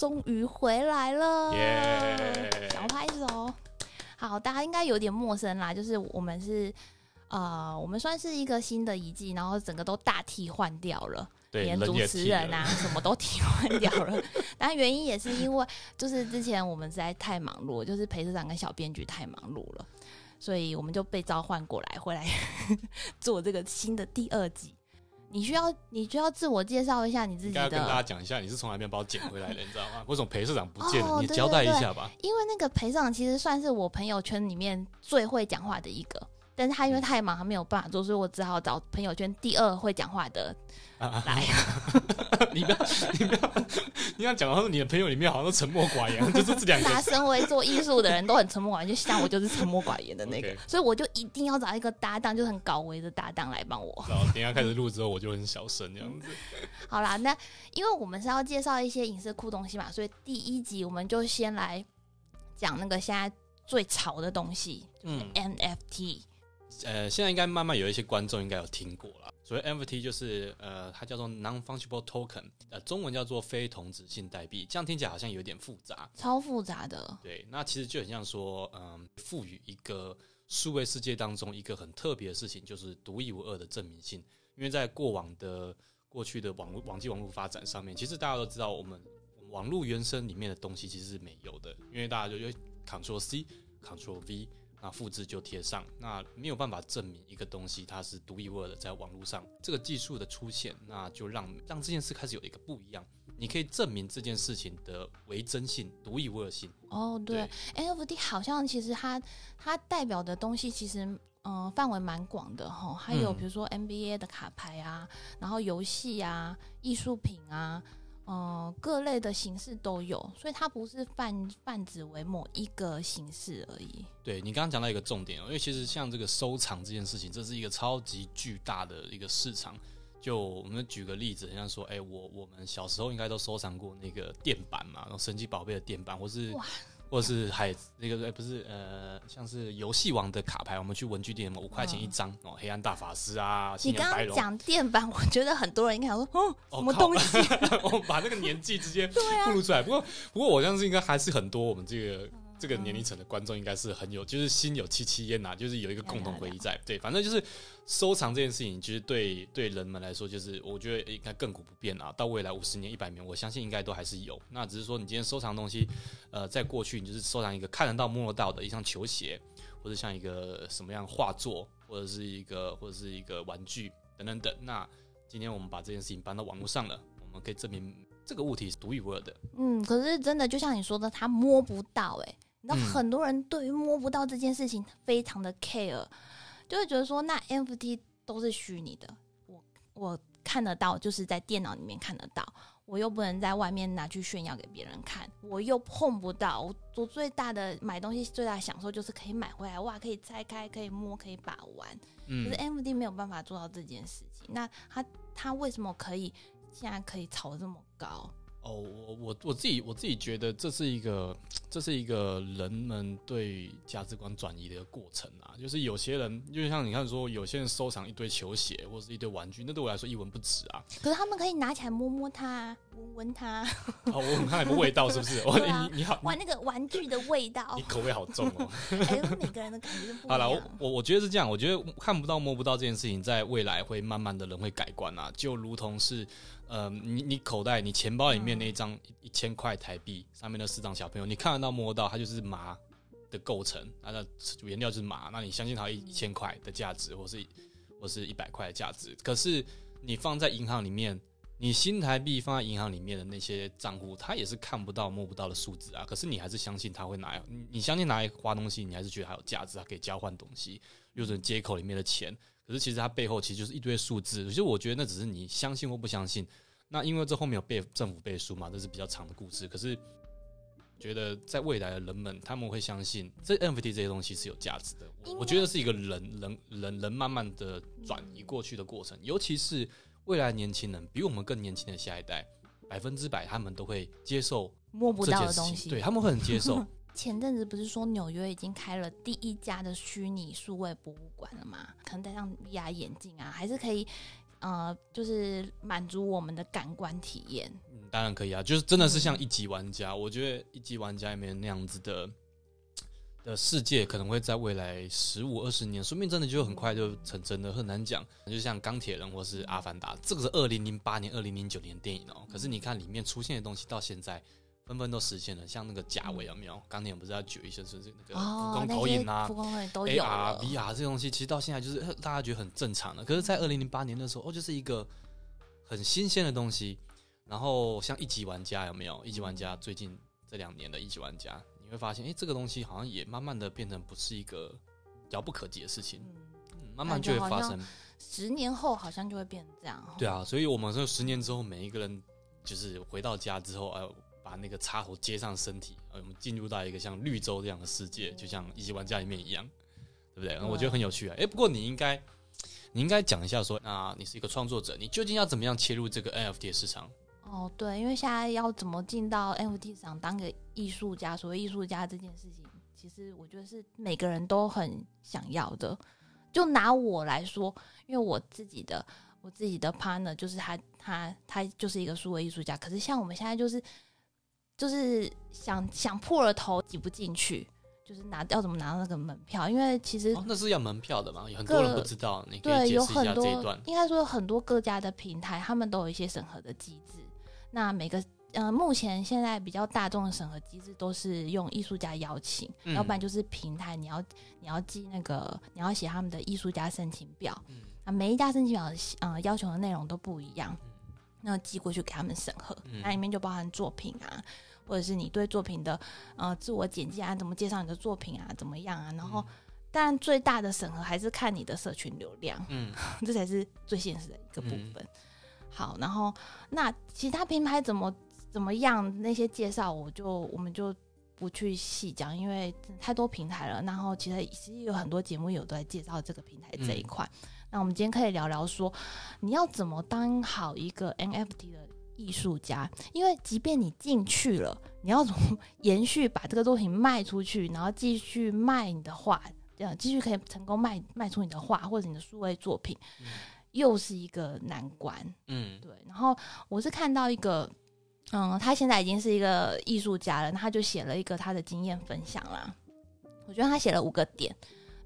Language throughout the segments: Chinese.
终于回来了，耶！小拍手。好，大家应该有点陌生啦，就是我们是呃，我们算是一个新的一季，然后整个都大替换掉了。对，连主持人啊，什么都替换掉了。但原因也是因为，就是之前我们实在太忙碌，就是裴社长跟小编剧太忙碌了，所以我们就被召唤过来，回来 做这个新的第二集。你需要你需要自我介绍一下你自己要跟大家，讲一下，你是从哪边把我捡回来的，你知道吗？为什么裴社长不见了？哦你交代一下吧。因为那个裴社长其实算是我朋友圈里面最会讲话的一个。但是他因为太忙，他没有办法做，所以我只好找朋友圈第二会讲话的啊来。你不要，你不要，你要讲到你的朋友里面好像都沉默寡言，就是这两个。大家身为做艺术的人都很沉默寡言，就像我就是沉默寡言的那个所以我就一定要找一个搭档，就是很高维的搭档来帮我。然后等一下开始录之后，我就很小声这样子。好啦，那因为我们是要介绍一些影视酷东西嘛，所以第一集我们就先来讲那个现在最潮的东西嗯，NFT。呃，现在应该慢慢有一些观众应该有听过了。所谓 NFT 就是呃，它叫做 non-fungible token，呃，中文叫做非同质性代币。这样听起来好像有点复杂。超复杂的，对，那其实就很像说，嗯，赋予一个数位世界当中一个很特别的事情，就是独一无二的证明性。因为在过往的过去的网络网际网络发展上面，其实大家都知道，我们网络原生里面的东西其实是没有的，因为大家就会 Ctrl C、Ctrl V。那复制就贴上，那没有办法证明一个东西它是独一无二的，在网络上。这个技术的出现，那就让让这件事开始有一个不一样。你可以证明这件事情的为真性、独一无二性。哦，对，NFT 好像其实它它代表的东西其实嗯、呃范围蛮广的哈，还有嗯。比如说 NBA 的卡牌啊，然后游戏啊、艺术品啊，嗯、各类的形式都有，所以它不是泛泛指为某一个形式而已。对你刚刚讲到一个重点哦，因为其实像这个收藏这件事情，这是一个超级巨大的一个市场。就我们举个例子，很像说，哎、我我们小时候应该都收藏过那个电板嘛，然后神奇宝贝的电板，或是哇或者是海那个哎不是呃，像是游戏王的卡牌，我们去文具店嘛，五块钱一张哦，黑暗大法师啊，你刚刚讲电板，我觉得很多人应该想说，哦，什么东西？我把那个年纪直接 暴露出来。不过，不过我相信应该还是很多我们这个这个年龄层的观众应该是很有，就是心有戚戚焉呐，就是有一个共同回忆在。对，反正就是收藏这件事情，其实对对人们来说，就是我觉得应该亘古不变啊。到未来五十年、一百年，我相信应该都还是有。那只是说，你今天收藏东西，呃，在过去你就是收藏一个看得到、摸得到的，一双球鞋，或者像一个什么样画作，或者是一个或者是一个玩具等等等。那今天我们把这件事情搬到网络上了，我们可以证明这个物体是独一无二的。嗯，可是真的就像你说的，他摸不到哎、你知道嗯很多人对于摸不到这件事情非常的 care，就会觉得说那 NFT 都是虚拟的，我我看得到，就是在电脑里面看得到，我又不能在外面拿去炫耀给别人看，我又碰不到，我我最大的买东西最大的享受就是可以买回来，哇，可以拆开，可以摸，可以把玩，可嗯是 NFT 没有办法做到这件事情，那它它为什么可以现在可以炒这么高？哦，我我我自己我自己觉得这是一个这是一个人们对价值观转移的一个过程啊。就是有些人，就像你看说，有些人收藏一堆球鞋或是一堆玩具，那对我来说一文不值啊。可是他们可以拿起来摸摸它，闻闻它，哦，我很看有味道，是不是？啊你你好，玩那个玩具的味道你。口味好重哦。哎呦，每个人的感觉都不一样好了，我。我我觉得是这样，我觉得看不到摸不到这件事情，在未来会慢慢的人会改观啊，就如同是，呃，你你口袋你钱包里面那一张一千块台币上面的四张小朋友，你看得到摸到，它就是麻的构成，它的原料是麻，那你相信它一一千块的价值，或是或是一百块的价值，可是你放在银行里面。你新台币放在银行里面的那些账户，它也是看不到、摸不到的数字啊。可是你还是相信它会拿，你你相信拿来花东西，你还是觉得它有价值，它可以交换东西。比如说接口里面的钱，可是其实它背后其实就是一堆数字。其实我觉得那只是你相信或不相信。那因为这后面有背政府背书嘛，这是比较长的故事。可是觉得在未来的人们，他们会相信这 NFT 这些东西是有价值的。我觉得是一个人人人人慢慢的转移过去的过程，尤其是未来年轻人，比我们更年轻的下一代，百分之百他们都会接受摸不到的东西。对他们会很接受。前阵子不是说纽约已经开了第一家的虚拟数位博物馆了吗？可能戴上 VR 眼镜啊，还是可以，呃，就是满足我们的感官体验。嗯，当然可以啊，就是真的是像一级玩家，我觉得一级玩家里面那样子的的世界，可能会在未来十五二十年，说不定真的就很快就成真的，很难讲。就像钢铁人或是阿凡达，这个是二零零八年、二零零九年电影哦、可是你看里面出现的东西，到现在纷纷都实现了，像那个甲尾有没有？钢铁人不是要举一些就是那个浮哦，光投影啊浮。光投影都有 AR、了。VR 这些东西，其实到现在就是呃大家觉得很正常的。可是，在二零零八年的时候，哦，就是一个很新鲜的东西。然后，像一级玩家有没有？一级玩家最近这两年的一级玩家，你会发现，哎，这个东西好像也慢慢的变成不是一个遥不可及的事情，慢慢就会发生。十年后好像就会变成这样。哦对啊，所以我们说十年之后，每一个人就是回到家之后，呃，把那个插头接上身体，呃，我们进入到一个像绿洲这样的世界，就像一级玩家里面一样，对不对？对我觉得很有趣啊。哎，不过你应该，你应该讲一下说，那你是一个创作者，你究竟要怎么样切入这个 NFT 的市场？哦，对，因为现在要怎么进到 NFT 市场当个艺术家，所谓艺术家这件事情，其实我觉得是每个人都很想要的。就拿我来说，因为我自己的我自己的 partner 就是他，他他就是一个数位艺术家，可是像我们现在就是就是想想破了头挤不进去，就是拿要怎么拿到那个门票，因为其实哦，那是要门票的嘛？有很多人不知道，你可以对，有很多下这一段。应该说有很多各家的平台，他们都有一些审核的机制。那每个呃，目前现在比较大众的审核机制都是用艺术家邀请，嗯要不然就是平台你要你要寄那个你要写他们的艺术家申请表，嗯啊，每一家申请表呃要求的内容都不一样，那寄过去给他们审核，嗯那里面就包含作品啊，或者是你对作品的呃自我简介啊，怎么介绍你的作品啊，怎么样啊，然后。但最大的审核还是看你的社群流量，嗯 这才是最现实的一个部嗯分。好，然后那其他品牌怎么怎么样那些介绍，我就我们就不去细讲，因为太多平台了。然后其实其实有很多节目有都在介绍这个平台这一块。那我们今天可以聊聊说，你要怎么当好一个 NFT 的艺术家？因为即便你进去了，你要怎么延续把这个作品卖出去，然后继续卖你的画，这样继续可以成功卖卖出你的画或者你的数位作品，又是一个难关。嗯对，然后我是看到一个，嗯，他现在已经是一个艺术家了，他就写了一个他的经验分享啦。我觉得他写了五个点，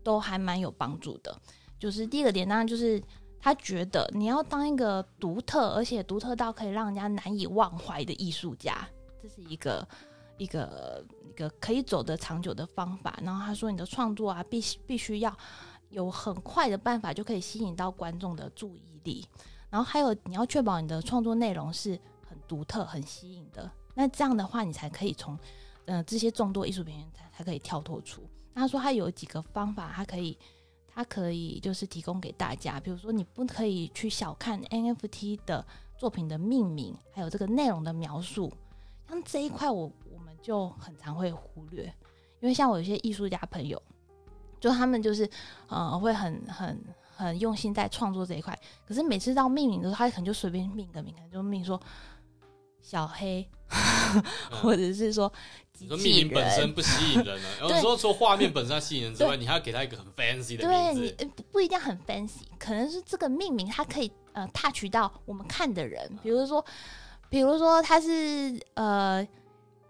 都还蛮有帮助的。就是第一个点，当然就是他觉得你要当一个独特，而且独特到可以让人家难以忘怀的艺术家，这是一个一个一个可以走得长久的方法。然后他说，你的创作啊，必须必须要有很快的办法就可以吸引到观众的注意力。然后还有你要确保你的创作内容是很独特、很吸引的。那这样的话，你才可以从呃这些众多艺术品才才可以跳脱出。那他说他有几个方法，他可以他可以就是提供给大家，比如说你不可以去小看 NFT 的作品的命名，还有这个内容的描述。像这一块我我们就很常会忽略，因为像我有些艺术家朋友，就他们就是呃会很很很用心在创作这一块，可是每次到命名的时候，他可能就随便命个名，可能就命说小黑，或者是说你说命名本身。不吸引人啊，有时候说除了画面本身吸引人之外，你还要给他一个很 fancy 的对你名字。呃不不一定很 fancy，可能是这个命名它可以呃 touch 到我们看的人，比如说，比如说他是呃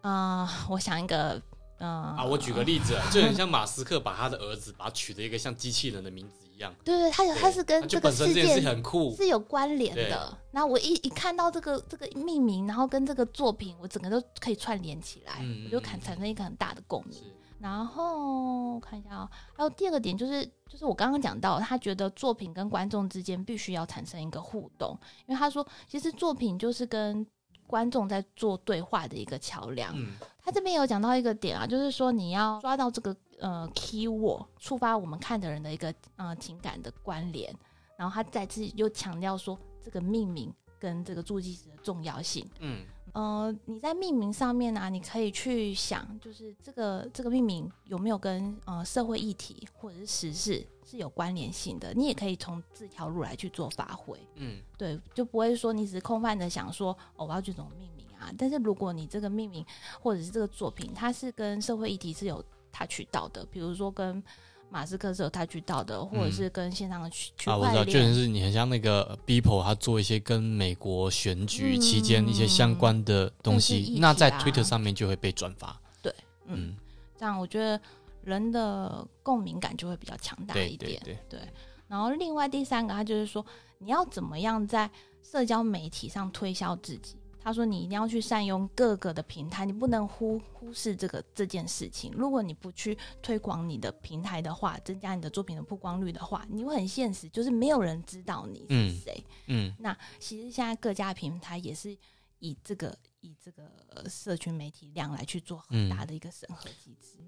呃，我想一个嗯啊，我举个例子啊，就很像马斯克把他的儿子把他取了一个像机器人的名字一样，对对，他有对他是跟这个事本身这件事件情很酷，是有关联对。的。那我一一看到这个这个命名，然后跟这个作品，我整个都可以串联起来，嗯我就产嗯产生一个很大的共鸣。然后我看一下哦，还有第二个点就是，就是我刚刚讲到，他觉得作品跟观众之间必须要产生一个互动，因为他说，其实作品就是跟观众在做对话的一个桥梁。嗯。他这边有讲到一个点啊，就是说你要抓到这个呃 key word，触发我们看的人的一个呃情感的关联，然后他再次又强调说这个命名跟这个助记词的重要性。嗯呃，你在命名上面呢、你可以去想，就是这个这个命名有没有跟呃社会议题或者是时事是有关联性的，你也可以从这条路来去做发挥。嗯对，就不会说你只是空泛的想说哦，我要去怎么命名啊。但是如果你这个命名或者是这个作品，它是跟社会议题是有 touch 到的，比如说跟马斯克是有 touch 到的，或者是跟线上的区区嗯啊，我知道，就是你很像那个 Beeple，他做一些跟美国选举嗯期间一些相关的东西，那在啊 Twitter 上面就会被转发。嗯，嗯，这样我觉得人的共鸣感就会比较强大一点。对对，然后另外第三个，他就是说你要怎么样在社交媒体上推销自己。他说你一定要去善用各个的平台，你不能忽忽视这个这件事情。如果你不去推广你的平台的话，增加你的作品的曝光率的话，你会很现实，就是没有人知道你是嗯谁。嗯那其实现在各家平台也是以这个以这个呃社群媒体量来去做很大的一个审核机制。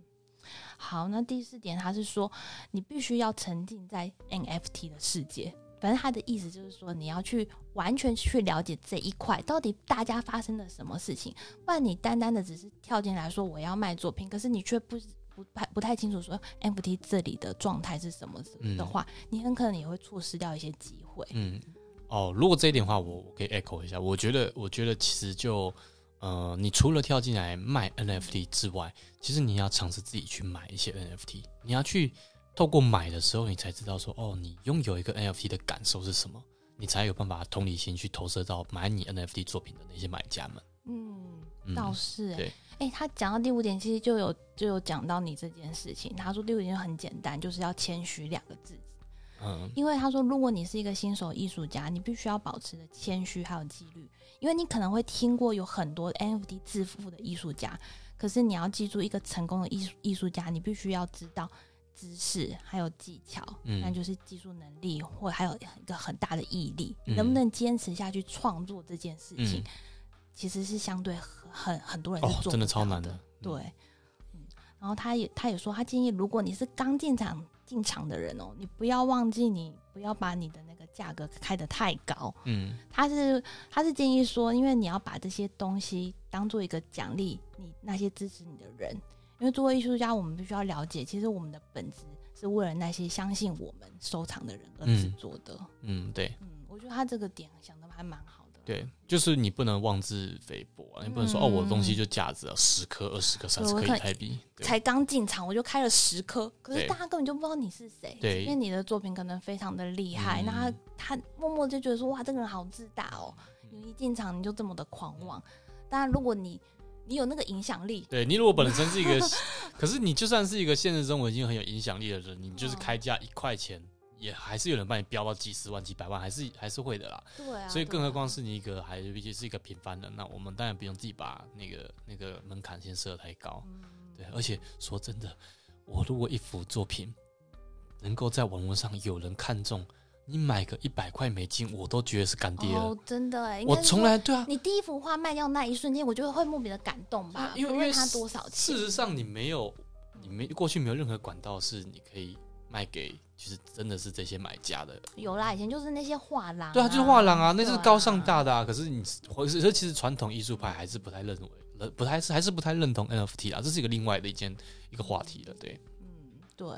好，那第四点，他是说你必须要沉浸在 NFT 的世界。反正他的意思就是说，你要去完全去了解这一块到底大家发生了什么事情，不然你单单的只是跳进来说我要卖作品，可是你却不不太不太清楚说 NFT 这里的状态是什么嗯的话，你很可能也会错失掉一些机会。嗯，哦，如果这一点的话，我我可以 echo 一下。我觉得，我觉得其实就呃，你除了跳进来卖 NFT 之外，其实你要尝试自己去买一些 NFT。你要去透过买的时候，你才知道说，哦，你拥有一个 NFT 的感受是什么，你才有办法同理心去投射到买你 NFT 作品的那些买家们。嗯，嗯倒是哎、对哎、他讲到第五点，其实就有就有讲到你这件事情。他说第五点就很简单，就是要谦虚两个字。嗯因为他说，如果你是一个新手艺术家，你必须要保持的谦虚还有纪律，因为你可能会听过有很多 NFT 致富的艺术家，可是你要记住，一个成功的艺术艺术家，你必须要知道知识还有技巧，嗯那就是技术能力，或还有一个很大的毅力，嗯能不能坚持下去创作这件事情，嗯其实是相对很很很多人是哦真的做不到的超难的，对，嗯，然后他也他也说，他建议如果你是刚进场进场的人哦，你不要忘记你不要把你的那个价格开得太高。嗯。他是他是建议说，因为你要把这些东西当做一个奖励你那些支持你的人，因为作为艺术家，我们必须要了解，其实我们的本质是为了那些相信我们收藏的人而制作的。嗯，对。嗯，我觉得他这个点想的还蛮好的。对，就是你不能妄自菲薄啊！你不能说、嗯哦，我的东西就价值了十颗、二十颗、三十颗我看以太币。才刚进场我就开了十颗，可是大家根本就不知道你是谁。对因为你的作品可能非常的厉害，嗯那他他默默就觉得说哇，这个人好自大哦，你一进场你就这么的狂妄。当然，如果你你有那个影响力，对你如果本身是一个，可是你就算是一个现实中已经很有影响力的人，你就是嗯开价一块钱，也还是有人帮你标到几十万、几百万，还是还是会的啦。对啊，所以，更何况是你一个还毕竟是一个平凡人，那我们当然不用自己把那个那个门槛先设得太高。嗯对，而且说真的，我如果一幅作品能够在网络上有人看中，你买个一百块美金，我都觉得是干爹了。哦，真的哎，我从来对啊，你第一幅画卖掉那一瞬间，我觉得会莫名的感动吧，因为因为不论它多少钱事。实上你没有，你没过去没有任何管道是你可以卖给，就是真的是这些买家的。有啦，以前就是那些画廊、对啊，就是画廊啊，那是高尚大的啊。可是你，或是其实传统艺术派还是不太认为，认不太是还是不太认同 NFT 啊，这是一个另外的一件一个话题了。对，嗯，对，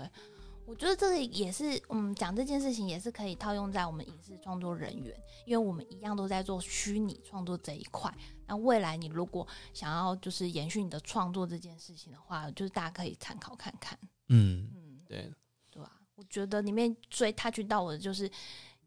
我觉得这个也是，嗯，讲这件事情也是可以套用在我们影视创作人员，因为我们一样都在做虚拟创作这一块。那未来你如果想要就是延续你的创作这件事情的话，就是大家可以参考看看，嗯，嗯，对，对吧、我觉得里面最 touch 到我的就是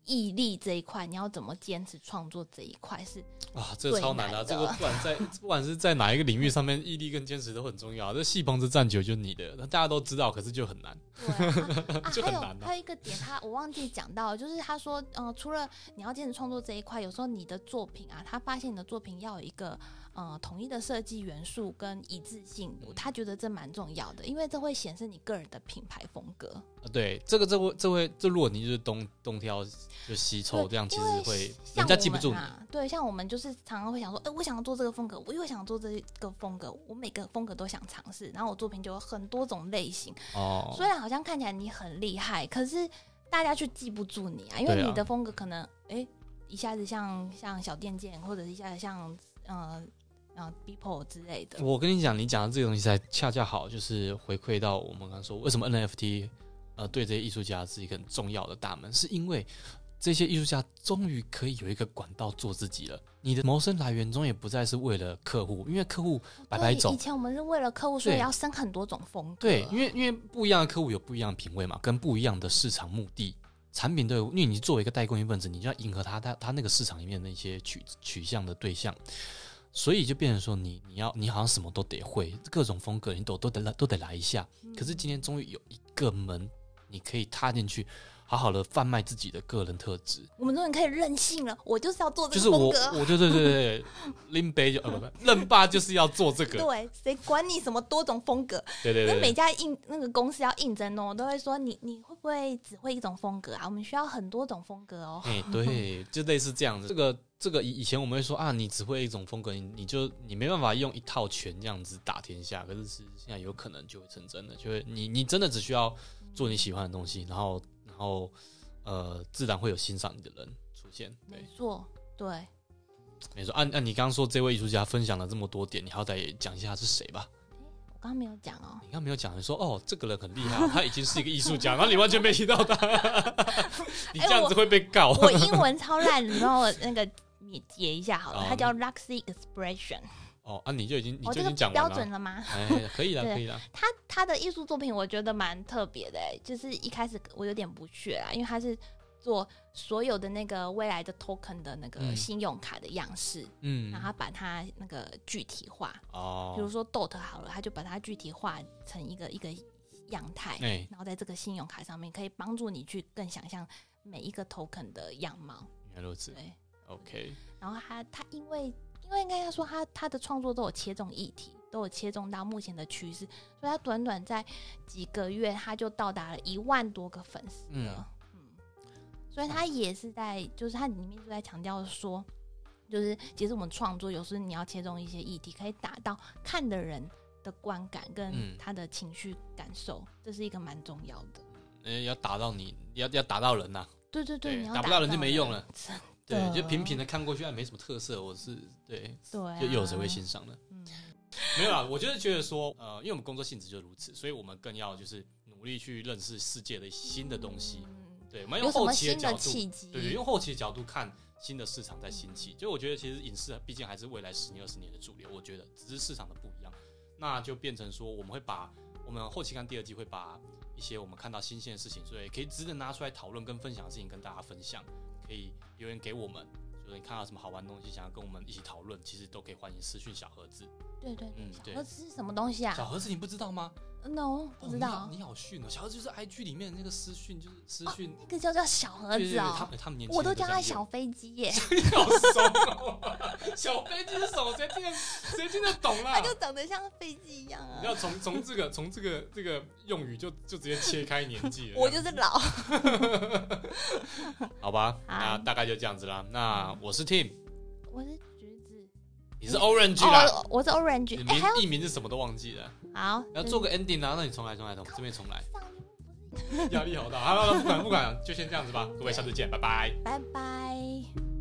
毅力这一块，你要怎么坚持创作这一块是啊，这个超难的这个不管在不管是在哪一个领域上面，毅力跟坚持都很重要啊。这戏棚子站久就你的，那大家都知道，可是就很难。就很难啊还有一个点他，我忘记讲到，就是他说，呃，除了你要坚持创作这一块，有时候你的作品啊，他发现你的作品要有一个呃统一的设计元素跟一致性，嗯他觉得这蛮重要的，因为这会显示你个人的品牌风格。啊，对，这个这会这会这如果你就是东东挑就西凑，这样其实会像人家记不住你。啊。对，像我们就是常常会想说，哎、我想要做这个风格，我又想做这个风格，我每个风格都想尝试，然后我作品就有很多种类型。哦，虽然好像看起来你很厉害，可是大家却记不住你啊，因为你的风格可能哎、诶一下子像像小电剑，或者是一下子像呃然后 Beeple 之类的。我跟你讲，你讲的这个东西才恰恰好，就是回馈到我们刚刚说，为什么 NFT 呃对这些艺术家是一个很重要的大门，是因为这些艺术家终于可以有一个管道做自己了。你的谋生来源终也不再是为了客户，因为客户白白走以。前我们是为了客户，所以要生很多种风格。对，因为因为不一样的客户有不一样的品味嘛，跟不一样的市场目的，产品都有。因为你作为一个代工一份子，你就要迎合他他他那个市场里面的那些取取向的对象，所以就变成说你你要你好像什么都得会，各种风格你都都得来都得来一下。可是今天终于有一个门，你可以踏进去，好好的贩卖自己的个人特质。我们终于可以任性了，我就是要做这个风格。我对对对对，拎杯就呃不不，任爸就是要做这个，对，谁管你什么多种风格？对对对对因为每家应那个公司要应征哦，我都会说你你会不会只会一种风格啊？我们需要很多种风格哦。哎、对，就类似这样子。这个这个以以前我们会说啊，你只会一种风格，你你就你没办法用一套拳这样子打天下。可是是现在有可能就会成真的，就会你你真的只需要做你喜欢的东西，然后然后呃，自然会有欣赏你的人出现。对没，错，对，没错。按、按、你刚刚说这位艺术家分享了这么多点，你好歹也讲一下他是谁吧？我刚刚没有讲哦。你刚刚没有讲，你说哦，这个人很厉害，他已经是一个艺术家，然后你完全没提到他，你这样子会被告。我英文超烂，你帮我那个你解一下好了 好，它叫 Luxy Expression。哦啊，你就已经你就已经讲。标准了吗？哎，可以了，可以了。他他的艺术作品我觉得蛮特别的、欸，就是一开始我有点不屑啊，因为他是做所有的那个未来的 token 的那个嗯信用卡的样式，嗯然后他把它那个具体化，哦，比如说 dot 好了，他就把它具体化成一个一个样态，哎，然后在这个信用卡上面可以帮助你去更想象每一个 token 的样貌。原来如此对，，OK，然后他他因为因为应该要说他他的创作都有切中议题，都有切中到目前的趋势，所以他短短在几个月他就到达了一万多个粉丝了。嗯所以他也是在，就是他里面就在强调说，就是其实我们创作有时候你要切中一些议题，可以达到看的人的观感跟嗯他的情绪感受，这是一个蛮重要的。呃，要打到你，要要打到人呐，对对对，对你要打不到人就没用了。真对，就平平的看过去，还，没什么特色，我是对，对、啊，就又有谁会欣赏呢？嗯，没有啊，我就是觉得说，呃，因为我们工作性质就如此，所以我们更要就是努力去认识世界的新的东西。嗯对，我们用后期的角度，对，用后期的角度看新的市场在兴起。就我觉得，其实影视毕竟还是未来十年、二十年的主流。我觉得只是市场的不一样，那就变成说，我们会把我们后期看第二季会把一些我们看到新鲜的事情，所以可以值得拿出来讨论跟分享的事情跟大家分享，可以留言给我们。就是你看到什么好玩的东西，想要跟我们一起讨论，其实都可以欢迎私讯小盒子。对对对，嗯小盒子是什么东西啊小盒子你不知道吗？？No，不知道哦。你好你好逊哦！小盒子就是 IG 里面的那个私讯，就是私讯。那个叫叫小盒子哦，们他们年轻我都叫他小飞机耶，好怂哦！小飞机是什么？谁听得谁听得懂啦他？就长得像飞机一样啊你。要从从这个从这个这个用语就就直接切开年纪了。我就是老，好吧，那大概就这样子啦。那我是 Tim，我是你是 Orange 啦，哦，我是 Orange，你名艺名是什么都忘记了，好，要做个 ending 啊？那你重来重来重这边重来，压力好大。好了，不管不管，就先这样子吧。各位下次见，拜拜。拜拜。